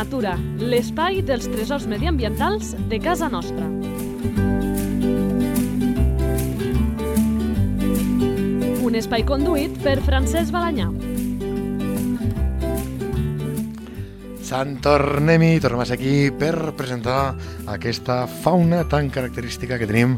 natura, l'espai dels tresors mediambientals de casa nostra. Un espai conduït per Francesc Balanyà. Sant tornem-hi, tornem aquí per presentar aquesta fauna tan característica que tenim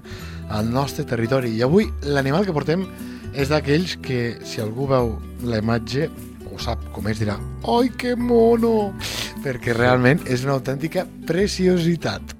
al nostre territori. I avui l'animal que portem és d'aquells que, si algú veu la imatge o sap com és, dirà «Ai, que mono!» Perquè realment és una autèntica preciositat.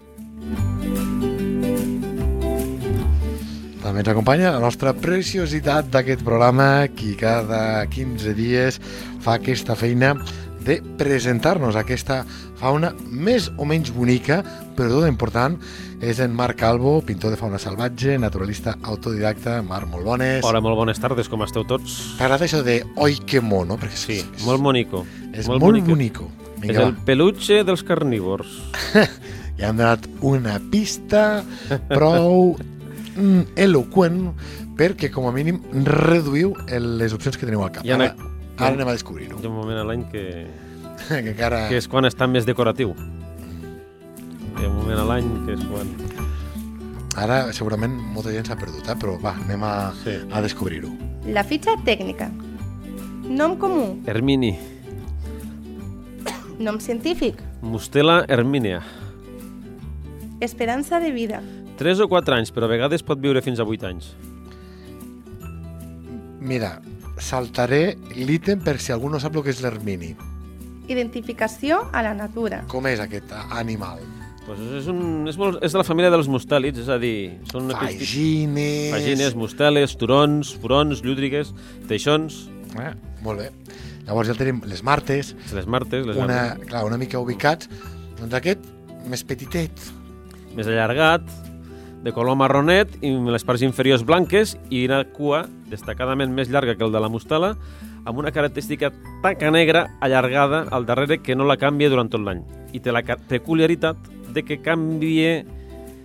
També ens acompanya la nostra preciositat d'aquest programa, qui cada 15 dies fa aquesta feina de presentar-nos aquesta fauna més o menys bonica, però tot important, és en Marc Calvo, pintor de fauna salvatge, naturalista autodidacta. Marc, molt bones. Hola, molt bones tardes, com esteu tots? T'agrada això de oi que mono? Perquè Sí, és, molt monico. és molt, molt bonico. És Vinga, el peluche dels carnívors. va. Ja hem donat una pista prou mm, eloquent perquè, com a mínim, reduïu les opcions que teniu al cap. Ha una- Ara, ara anem a descobrir-ho. Hi ha un moment a l'any que, que encara... que és quan està més decoratiu. Hi ha un moment a l'any que és quan... Ara segurament molta gent s'ha perdut, eh? però va, anem a, Sí. a descobrir-ho. La fitxa tècnica. Nom comú. Hermini. Nom científic. Mustela hermínea. Esperança de vida. 3 o 4 anys, però a vegades pot viure fins a 8 anys. Mira, saltaré l'ítem per si algú no sap el que és l'ermini. Identificació a la natura. Com és aquest animal? Pues és, un, és, molt, és de la família dels mustèlids, és a dir, són Fagines... Pagines, musteles, turons, furons, llúdrigues, teixons, Eh, molt bé. Llavors ja tenim les martes, les martes, les una, clar, una mica ubicats. Doncs aquest, més petitet. més allargat, de color marronet i amb les parts inferiors blanques i una cua destacadament més llarga que el de la mustela amb una característica taca negra allargada al darrere que no la canvia durant tot l'any i té la peculiaritat de que canvia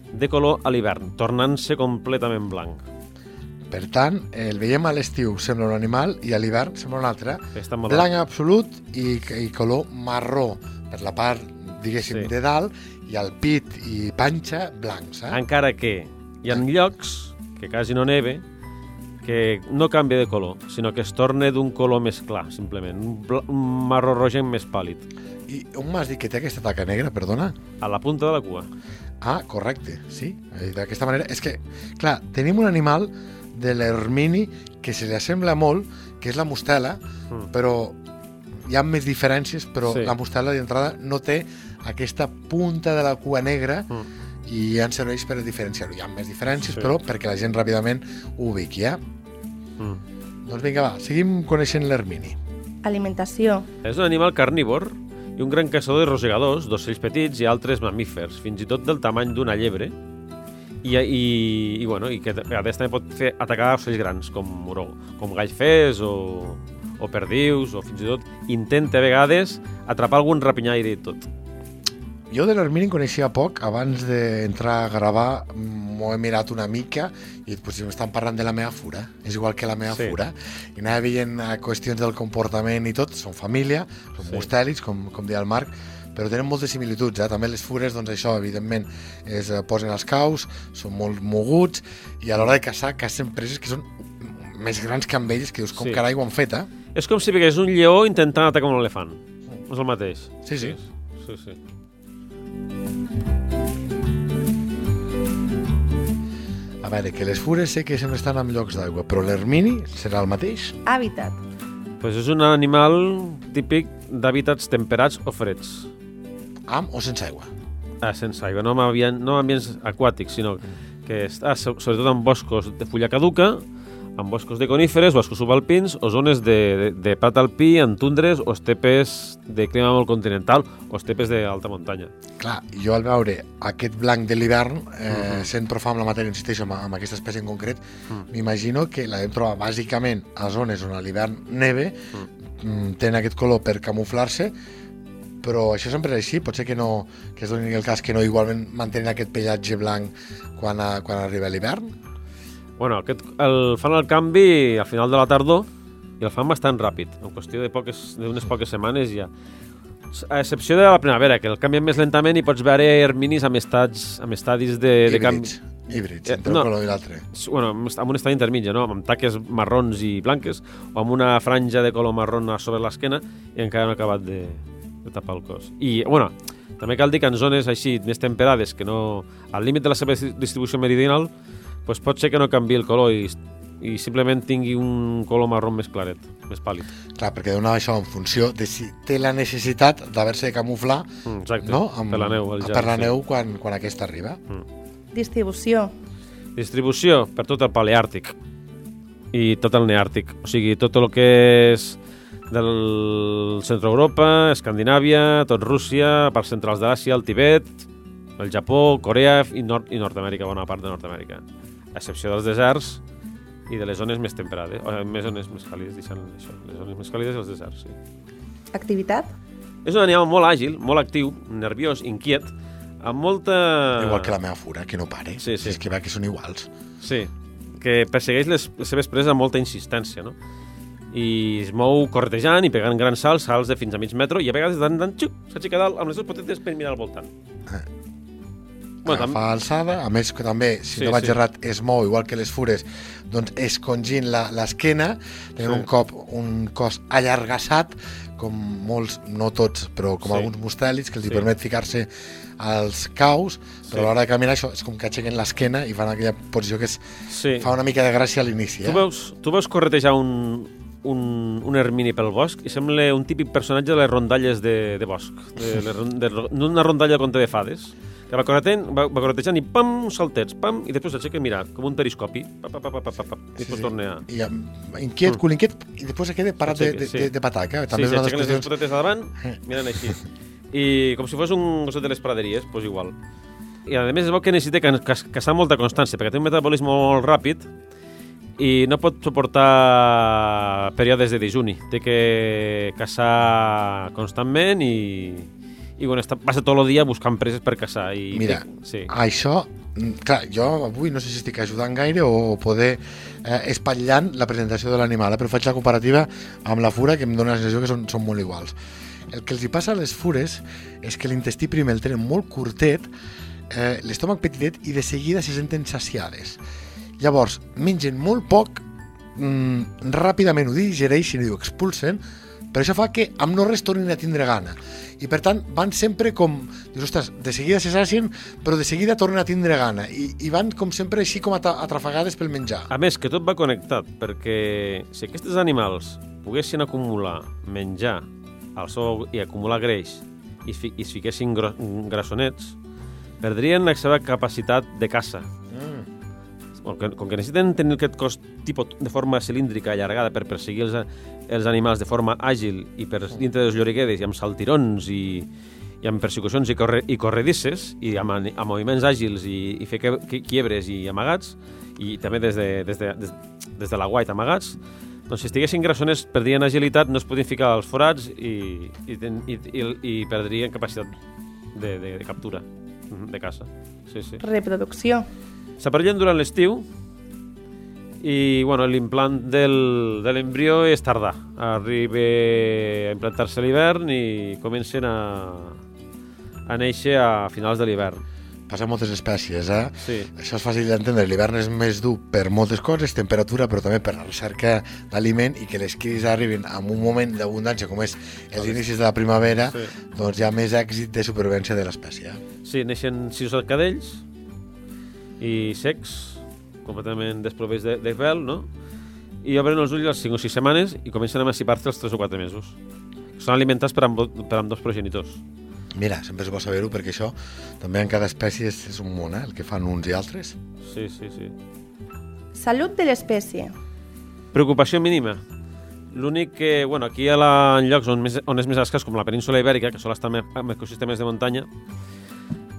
de color a l'hivern, tornant-se completament blanc. Per tant, el veiem a l'estiu, sembla un animal, i a l'hivern sembla un altre. Blanc absolut i, i color marró per la part, diguéssim, Sí. de dalt, i el pit i panxa blancs. Eh? Encara que hi ha llocs que quasi no neve que no canvia de color, sinó que es torna d'un color més clar, simplement, un, un marró rogenc més pàl·lid, I on m'has dit que té aquesta taca negra, perdona? a la punta de la cua. Ah, correcte, sí. Eh, D'aquesta manera... És que, clar, tenim un animal de l'ermini que se li assembla molt, que és la mostela, Mm. però hi ha més diferències, però Sí. la mostela d'entrada no té aquesta punta de la cua negra Mm. i ja ens serveix per diferenciar-ho. Hi ha més diferències, Sí. però perquè la gent ràpidament ho ubiqui, eh? Mm. Doncs vinga, va, seguim coneixent l'ermini. Alimentació. És un animal carnívor i un gran caçador de rosegadors, d'ocells petits i altres mamífers, fins i tot del tamany d'una llebre, i, i, i, bueno, i que a vegades també pot fer atacar ocells grans, com, moró, com gallfers o, o perdius, o fins i tot intenta a vegades atrapar algun rapinyaire i tot. Jo de l'Hermini en coneixia poc, abans d'entrar a gravar m'ho he mirat una mica i pues, m'estan parlant de la meva fura, és igual que la meva Sí. fura, i anava veient eh, qüestions del comportament i tot, són família, són Sí. mustèlids, com, com deia el Marc, però tenen moltes similituds, eh? també les fures, doncs això, evidentment, es eh, posen als caus, són molt moguts, i a l'hora de caçar, cacen preses que són més grans que amb ells, que dius, com Sí. sí. carai ho han fet, eh? És com si veiés un lleó intentant atacar un elefant. És el mateix. Sí, sí. Sí, sí. A veure, que les fures sé que sempre estan en llocs d'aigua, però l'Hermini serà el mateix? Hàbitat. Pues és un animal típic d'hàbitats temperats o freds. Amb o sense aigua? Ah, sense aigua, no en, ambient, no en ambients aquàtics, sinó que està so- sobretot en boscos de fulla caduca, en boscos de coníferes, boscos subalpins o zones de, de, de prat alpí, en tundres o estepes de clima molt continental o estepes d'alta muntanya. Clar, jo al veure aquest blanc de l'hivern, eh, sent prou fa amb la matèria, insisteixo, amb, amb aquesta espècie en concret, m'imagino que la vam trobar bàsicament a zones on a l'hivern neve, mm. tenen aquest color per camuflar-se, però això sempre és així, pot ser que, no, que es doni el cas que no igualment mantenen aquest pellatge blanc quan, a, quan arriba l'hivern. Bueno, aquest, el, fan el canvi al final de la tardor i el fan bastant ràpid, en qüestió de poques- d'unes poques setmanes ja. A excepció de la primavera, que el canvien més lentament i pots veure erminis amb, estats, amb estadis de, de canvi. Híbrids. Híbrids, Eh, entre no. un color i l'altre. Bueno, amb un estadi intermitja, no? amb taques marrons i blanques, o amb una franja de color marrón sobre l'esquena i encara no ha acabat de, de tapar el cos. I, bueno, també cal dir que en zones així més temperades, que no... al límit de la seva distribució meridional, pues pot ser que no canvi el color i, i simplement tingui un color marró més claret, més pàl·lid. Clar, perquè donava això en funció de si té la necessitat d'haver-se de camuflar Mm, exacte, no? per la neu. El gel, per la sí. neu quan, quan aquesta arriba. Distribució. Distribució per tot el Paleàrtic i tot el Neàrtic. O sigui, tot el que és del centre Europa, Escandinàvia, tot Rússia, parts centrals d'Àsia, el Tibet, el Japó, Corea i, nord i Nord-Amèrica, bona part de Nord-Amèrica. A excepció dels deserts i de les zones més temperades, o més zones més càlides, deixant això, les zones més càlides i els deserts, sí. Activitat. És un animal molt àgil, molt actiu, nerviós, inquiet, amb molta... Igual que la meva fura, que no pare. Sí, sí. És que va que són iguals. Sí, que persegueix les, les seves preses amb molta insistència, no? I es mou corretejant i pegant grans salts, salts de fins a mig metro, i a vegades de tant en tant, xuc, s'aixeca dalt amb les dues potetes per mirar al voltant. Eh. Bueno, Agafa alçada, a més que també, si Sí, no vaig sí. errat, es mou igual que les fures, doncs escongint la- l'esquena, tenen Sí. un cop un cos allargassat, com molts, no tots, però com Sí. alguns mustèlids, que els Sí. permet ficar-se als caus, però Sí. a l'hora de caminar això és com que aixequen l'esquena i fan aquella posició que és, sí. fa una mica de gràcia a l'inici. Tu, Eh? veus, tu veus corretejar un, un, un ermini pel bosc i sembla un típic personatge de les rondalles de, de bosc, de, de, d'una rondalla de conte de fades, que va corretejant, va, va corretejant i pam, uns saltets, pam, i després s'aixeca i mira, com un periscopi, pa, pa, pa, pa, pa, pa, pa, i després torna a... I amb, inquiet, cul inquiet, i després queda parat de, de, Mm. Sí. de, de pataca. Sí, També de les s'aixequen les dues potetes a davant, miren així. I com si fos un gosset de les praderies, doncs igual. I a més es veu que necessita ca- ca- caçar molta constància, perquè té un metabolisme molt ràpid i no pot suportar períodes de dejuni. Té que caçar constantment i, i bueno, està, passa tot el dia buscant preses per caçar. I Mira, té- sí. Això, mm, clar, jo avui no sé si estic ajudant gaire o poder eh, espatllant la presentació de l'animal, eh, però faig la comparativa amb la fura que em dóna la sensació que són, són molt iguals. El que els hi passa a les fures és que l'intestí primer el tenen molt curtet, eh, l'estómac petitet i de seguida se senten saciades. Llavors, mengen molt poc, mm, ràpidament ho digereixen i ho expulsen, però això fa que amb no res tornin a tindre gana. I per tant van sempre com... Dius, ostres, de seguida se sacien, però de seguida tornen a tindre gana. I, i van com sempre així com atra- atrafegades pel menjar. A més, que tot va connectat, perquè si aquests animals poguessin acumular menjar al sou i acumular greix i, fi, i es fiquessin gro, grassonets, perdrien la seva capacitat de caça. Mm. Com que, necessiten tenir aquest cos tipus de forma cilíndrica allargada per perseguir els, els animals de forma àgil i per dintre dels lloriguedes i amb saltirons i, i amb persecucions i, corre, i corredisses i amb, amb moviments àgils i, i fer que, que, quiebres i amagats i també des de, des de, des, des de la guait amagats doncs si estiguessin grassoners perdrien agilitat, no es podien ficar als forats i, i, i, i, i perdrien capacitat de, de, de captura, de caça. Sí, sí. Reproducció. S'aparellen durant l'estiu i bueno, l'implant del, de l'embrió és tardà. Arriba a implantar-se l'hivern i comencen a, a néixer a finals de l'hivern. Passa a moltes espècies, eh? Sí. Això és fàcil d'entendre. L'hivern és més dur per moltes coses, temperatura, però també per la recerca d'aliment i que les cries arribin en un moment d'abundància com és els inicis de la primavera, Sí. doncs hi ha més èxit de supervivència de l'espècie. Sí, neixen sis cadells i secs, completament desproveits de, de pèl, no? I obren els ulls a les 5 o 6 setmanes i comencen a emancipar-se als 3 o 4 mesos. Són alimentats per amb, per amb dos progenitors. Mira, sempre és bo saber-ho perquè això també en cada espècie és, és un món, eh? el que fan uns i altres. Sí, sí, sí. Salut de l'espècie. Preocupació mínima. L'únic que, bueno, aquí a la, en llocs on, més, on és més escàs, com la península ibèrica, que sol estar en ecosistemes de muntanya,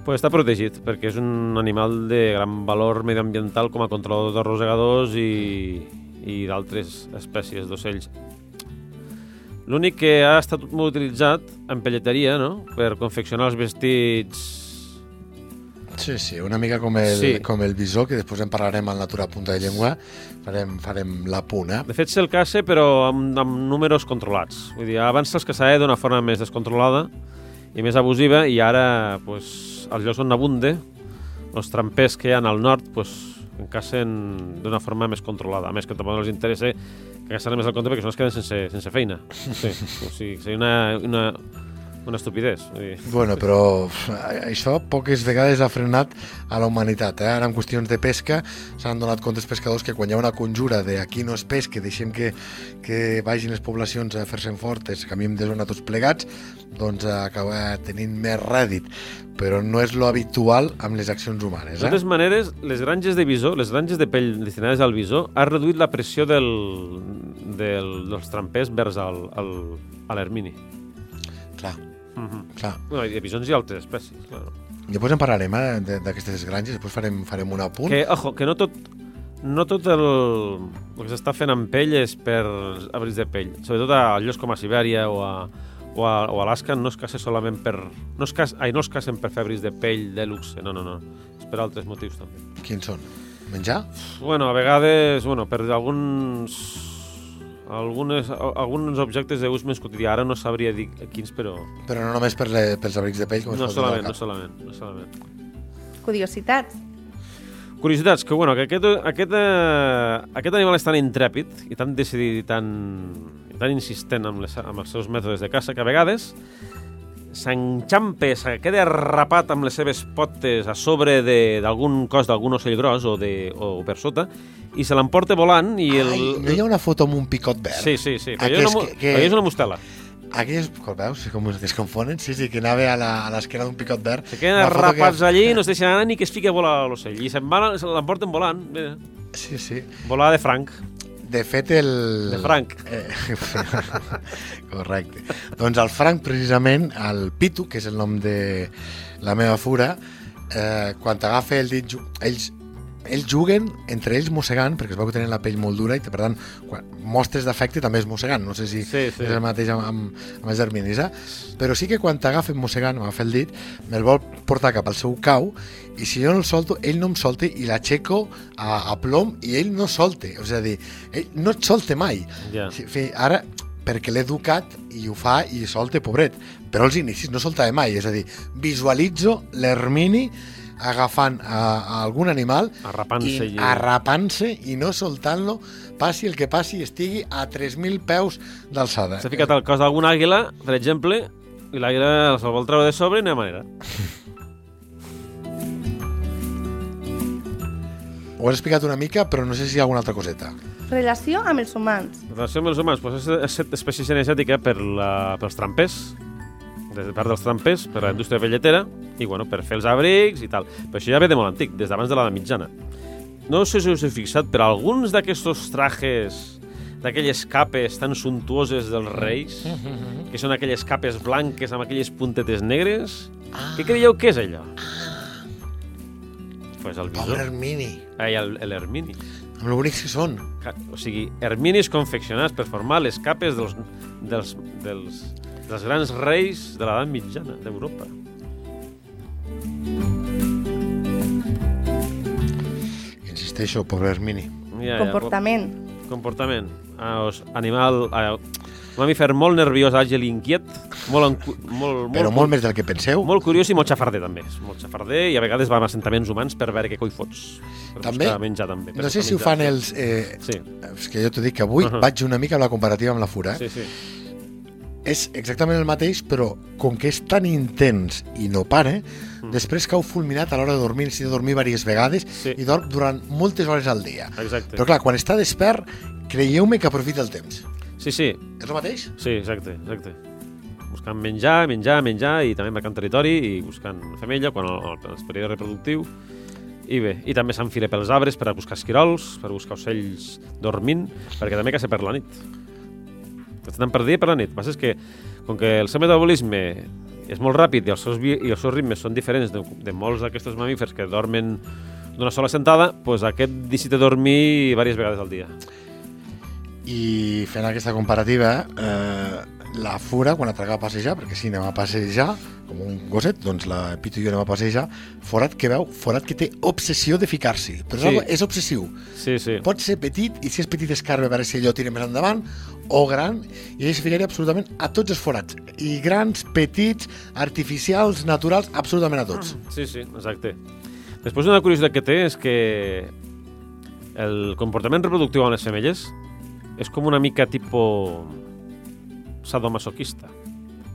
pues està protegit, perquè és un animal de gran valor medioambiental com a controlador de rosegadors i, i d'altres espècies d'ocells. L'únic que ha estat molt utilitzat en pelleteria, no?, per confeccionar els vestits Sí, sí, una mica com el, Sí. com el bisó, que després en parlarem al Natura Punta de Llengua, farem, farem la puna. De fet, se'l caça, però amb, amb números controlats. Vull dir, abans se'ls caçava d'una forma més descontrolada i més abusiva, i ara, pues, als llocs on abunde, els trampers que hi ha al nord, pues, en cacen d'una forma més controlada. A més, que tampoc no els interessa que cacen més al compte perquè són els que queden sense, sense feina. Sí, o sigui, seria una, una, una dir. Bueno, però això poques vegades ha frenat a la humanitat. Eh? Ara en qüestions de pesca s'han donat compte els pescadors que quan hi ha una conjura de aquí no es pesca, deixem que, que vagin les poblacions a fer-se'n fortes, canviem de zona tots plegats, doncs acaba tenint més rèdit. Però no és lo habitual amb les accions humanes. De totes Eh? maneres, les granges de bisó, les granges de pell destinades al bisó, ha reduït la pressió del, del, dels trampers vers al, al, a l'ermini. Clar, Mm -hmm. clar. bueno, I de bisons i altres espècies, clar. Després en parlarem eh, d'aquestes granges, després farem, farem un apunt. Que, ojo, que no tot, no tot el, el que s'està fent amb pell és per abrics de pell. Sobretot a llocs com a Sibèria o a, o a, o a Alaska no es caça solament per... No es, cas, ai, no es cacen per fer abrics de pell de luxe, no, no, no. És per altres motius també. Quins són? Menjar? Bueno, a vegades, bueno, per alguns algunes, alguns objectes d'ús més quotidià. Ara no sabria dir quins, però... Però no només per le, pels abrics de pell, com No solament, no solament, no solament. Curiositats. Curiositats, que bueno, que aquest, aquest, eh, aquest animal és tan intrèpid i tan decidit i tan, i tan insistent amb, les, amb els seus mètodes de caça que a vegades s'enxampa, se queda rapat amb les seves potes a sobre de- d'algun cos d'algun ocell gros o, de, o per sota i se l'emporta volant i el... Ai, no hi ha una foto amb un picot verd? Sí, sí, sí. Aquest és una, que- és una mostela. Aquelles, veus, com es desconfonen? Sí, sí, que anava a l'esquena d'un picot verd. Se queden rapats que- allí i no es deixen anar ni que es fiqui a volar l'ocell. I se'n se l'emporten volant. Mira, Sí, sí. volar de franc. De fet, el... De franc. Eh, correcte. Doncs el franc, precisament, el Pitu, que és el nom de la meva fura, eh, quan t'agafa el dit... Ells, ells juguen entre ells mossegant, perquè es veu que tenen la pell molt dura i, per tant, quan mostres d'afecte també és mossegant. No sé si Sí, sí. és el mateix amb, amb, amb els herminis, eh? Però sí que quan t'agafen mossegant, m'agafa el dit, me'l vol portar cap al seu cau i si jo no el solto, ell no em solta i l'aixeco a, a plom i ell no solte. A dir, ell no et solte mai. Ja. Sí, fi, ara, perquè l'he educat i ho fa i solta, pobret. Però als inicis no soltava mai. És a dir, visualitzo l'Hermini agafant a, a algun animal Arrapant-se i i- arrapant-se i no soltant-lo passi el que passi estigui a 3.000 peus d'alçada. S'ha ficat al cos d'alguna àguila, per exemple, i l'àguila se'l vol treure de sobre i no hi ha manera. Ho has explicat una mica, però no sé si hi ha alguna altra coseta. Relació amb els humans. La relació amb els humans pues, és, és espècie cinegètica per la, pels trampers, des de part dels trampers, per la indústria velletera, i bueno, per fer els abrics i tal. Però això ja ve de molt antic, des d'abans de l'edat mitjana. No sé si us heu fixat, però alguns d'aquests trajes, d'aquelles capes tan suntuoses dels reis, que són aquelles capes blanques amb aquelles puntetes negres, què creieu que és allò? Pues el bisó. Pobre Hermini, Ai, el, l'ermini. amb lo bonics que són. O sigui, herminis confeccionats per formar les capes dels, dels, dels, dels grans reis de l'edat mitjana d'Europa. Insisteixo, pobre Hermini. Ja, Comportament. Ja, comportament. Ah, os, animal... Ah, mamífer molt nerviós, àgil i inquiet, molt, encu- molt, Però molt, molt més del que penseu. molt curiós i molt xafarder, també. És molt xafarder i a vegades va amb assentaments humans per veure què coi fots. Per També? menjar, també. per No sé si ho fan els... Eh, Sí, és que jo t'ho dic que avui Ahà. vaig una mica amb la comparativa amb la fura. Eh? sí, sí. És exactament el mateix, però com que és tan intens i no para, després cau fulminat a l'hora de dormir, si de dormir diverses vegades, Mm. Sí. i dorm durant moltes hores al dia. Exacte. Però clar, quan està despert, creieu-me que aprofita el temps. Sí, sí, És el mateix? Sí, exacte, exacte. Buscant menjar, menjar, menjar i també marcant territori i buscant femella quan el, el, el període reproductiu. I bé, i també s'enfila pels arbres per a buscar esquirols, per a buscar ocells dormint, perquè també caça per la nit. Estan per dia per la nit. El que passa és que, com que el seu metabolisme és molt ràpid i els seus, i els seus ritmes són diferents de, de molts d'aquests mamífers que dormen d'una sola sentada, doncs aquest necessita dormir diverses vegades al dia. I fent aquesta comparativa, eh, la fura, quan atraga a passejar, perquè si anem a passejar, com un gosset, doncs la Pitu i jo anem a passejar, forat que veu, forat que té obsessió de ficar-s'hi. Però Sí. és obsessiu. Sí, sí. Pot ser petit, i si és petit escarba a veure si allò tira més endavant, o gran, i ell se ficaria absolutament a tots els forats. I grans, petits, artificials, naturals, absolutament a tots. Sí, sí, exacte. Després una curiositat que té és que el comportament reproductiu amb les femelles és com una mica tipo sadomasoquista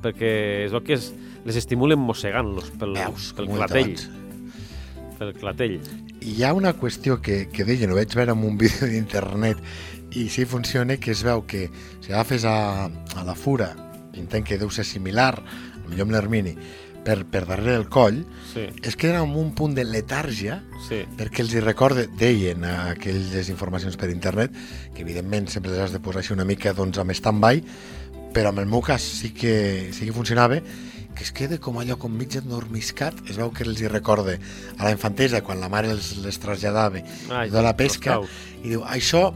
perquè es veu que es, les estimulen mossegant-los pel, Veus? pel clatell. abans. Pel clatell. Hi ha una qüestió que, que deien, ho vaig veure en un vídeo d'internet, i sí funciona, que es veu que si agafes a, a la fura, intent que deu ser similar, millor amb l'Hermini, per, per darrere del coll, Sí, es queden amb un punt de letàrgia sí. perquè els hi recorde, deien a aquelles informacions per internet, que evidentment sempre les has de posar així una mica doncs, amb stand-by, però en el meu cas sí que, sí que funcionava, que es queda com allò com mig endormiscat, es veu que els hi recorde a la infantesa, quan la mare els, les traslladava Ai, de la pesca, i diu, això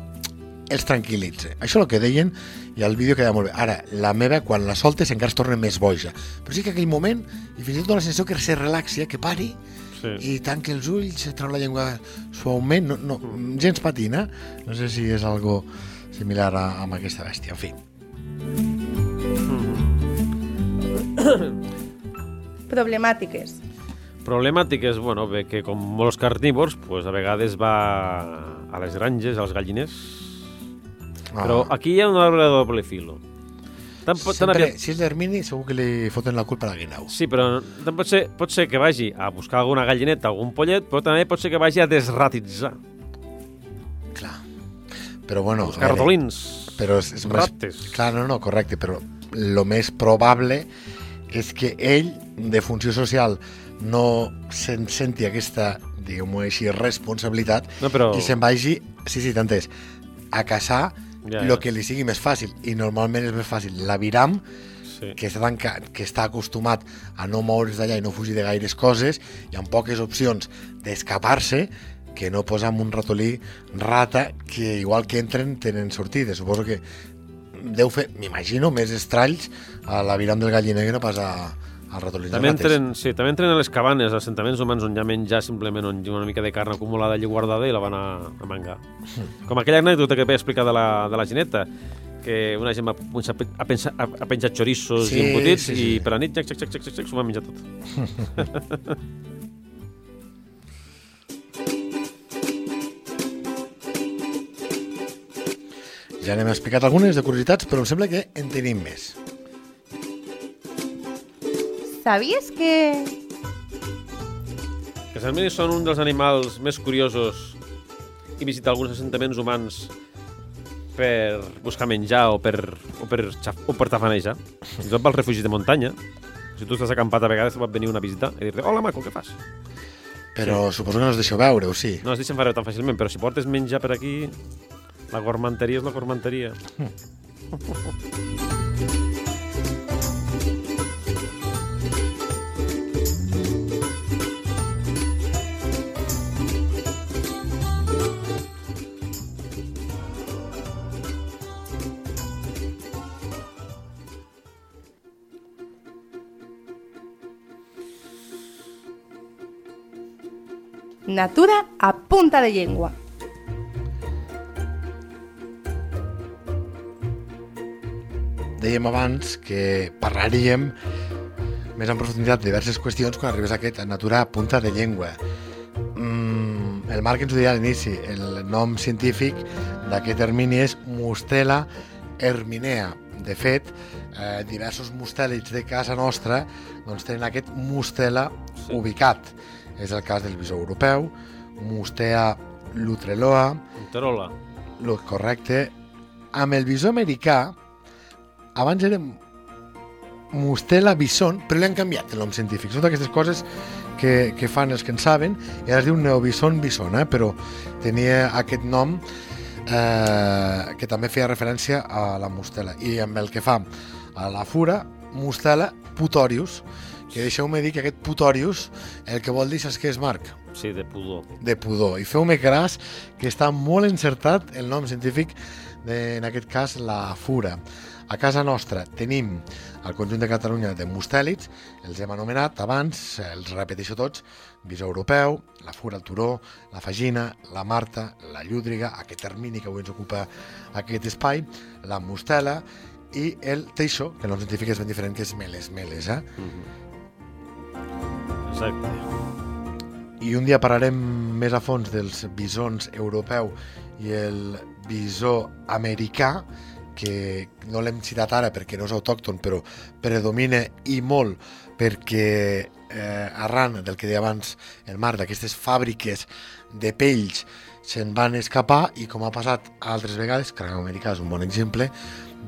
els tranquil·litza. Això és el que deien i el vídeo queda molt bé. Ara, la meva, quan la soltes, encara es torna més boja. Però sí que aquell moment, i fins i tot la sensació que se relaxi, que pari, Sí. i tanca els ulls, treu la llengua suaument, no, no, gens patina. No sé si és algo similar a, amb aquesta bèstia. En fi, Problemàtiques. Problemàtiques, bueno, bé, que com molts carnívors, pues, a vegades va a les granges, als galliners, però Ah, aquí hi ha una arbre de doble filo. Tant, pot, tant sempre, aviat, si és l'Hermini, segur que li foten la culpa a la guineu. Sí, però tant pot ser, pot ser que vagi a buscar alguna gallineta, algun pollet, però també pot ser que vagi a desratitzar, Clar. Però bueno... veure, ratolins, Però és, és més... raptes. Clar, no, no, correcte, però el més probable és que ell, de funció social, no se'n senti aquesta, diguem-ho així, responsabilitat No, però... i se'n vagi, sí, sí, tant és, a caçar Ja, el ja. que li sigui més fàcil. I normalment és més fàcil l'aviram, Sí. que està, tanca, que està acostumat a no moure's d'allà i no fugir de gaires coses, i amb poques opcions d'escapar-se, que no posar amb un ratolí rata que igual que entren tenen sortida. Suposo que deu fer, m'imagino, més estralls a l'aviram del galliner que no pas a, als ratolins També entren, sí, també entren a les cabanes, als assentaments humans on hi ha menjar simplement on hi ha una mica de carn acumulada allà guardada i la van a, a mangar. Com aquella anècdota que vaig explicar de la, de la gineta, que una gent va a, a, pensar, a, a penjar xorissos Sí, i embotits sí, sí. i per la nit, xac, xac, xac, xac, xac, xac, s'ho van menjar tot. Ja n'hem explicat algunes de curiositats, però em sembla que en tenim més. Sabies que... Que els armenis són un dels animals més curiosos i visitar alguns assentaments humans per buscar menjar o per, o per, xaf, o per tafanejar. Fins i tot pels refugis de muntanya. Si tu estàs acampat a vegades pot venir una visita i dir-te hola maco, què fas? Però suposo que no es deixeu veure, o sí? No es deixen fer tan fàcilment, però si portes menjar per aquí, la gormanteria és la gormanteria. Natura a punta de llengua. Dèiem abans que parlaríem més en profunditat de diverses qüestions quan arribés a aquest a natura a punta de llengua. Mm, el Marc ens ho deia a l'inici, el nom científic d'aquest termini és Mustela herminea. De fet, eh, diversos mustèlids de casa nostra doncs, tenen aquest mustela Sí. ubicat. És el cas del bisó europeu, Mustea lutreloa, lo correcte. Amb el bisó americà, abans era Mustela bison, però li han canviat el nom científic. Són d'aquestes coses que, que fan els que en saben, i ara es diu neobison bison, eh? però tenia aquest nom eh, que també feia referència a la mustela. I amb el que fa a la fura, mustela putorius, que deixeu-me dir que aquest putorius el que vol dir, saps què és, Marc? Sí, de pudor. de pudor. I feu-me cas que està molt encertat el nom científic, de, en aquest cas, la fura. A casa nostra tenim al conjunt de Catalunya de mustèlids, els hem anomenat abans, els repeteixo tots, bisó europeu, la fura al turó, la fagina, la marta, la llúdriga, aquest termini que avui ens ocupa aquest espai, la mustela i el teixó, que el nom científic és ben diferent, que és meles, meles, eh? Exacte. I un dia parlarem més a fons dels bisons europeu i el bisó americà, que no l'hem citat ara perquè no és autòcton, però predomina i molt perquè eh, arran del que deia abans el Marc, d'aquestes fàbriques de pells se'n van escapar i com ha passat altres vegades, cranc americà és un bon exemple,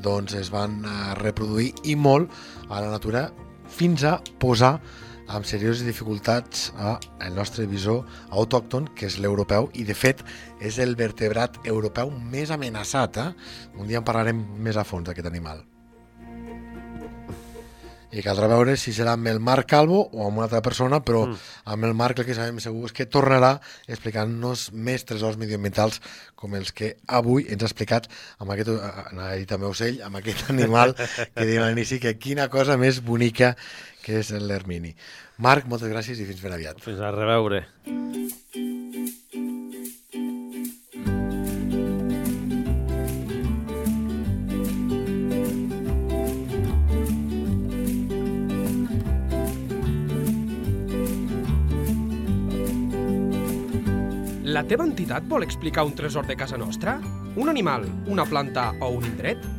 doncs es van eh, reproduir i molt a la natura fins a posar amb serioses dificultats a el nostre visor autòcton, que és l'europeu, i de fet és el vertebrat europeu més amenaçat. Eh? Un dia en parlarem més a fons d'aquest animal. I caldrà veure si serà amb el Marc Calvo o amb una altra persona, però mm. amb el Marc el que sabem segur és que tornarà explicant-nos més tresors medioambientals com els que avui ens ha explicat amb aquest, anava a dir també ocell, amb aquest animal que dèiem a l'inici, que quina cosa més bonica que és l'Hermini. Marc, moltes gràcies i fins ben aviat. Fins a reveure. La teva entitat vol explicar un tresor de casa nostra? Un animal, una planta o un indret?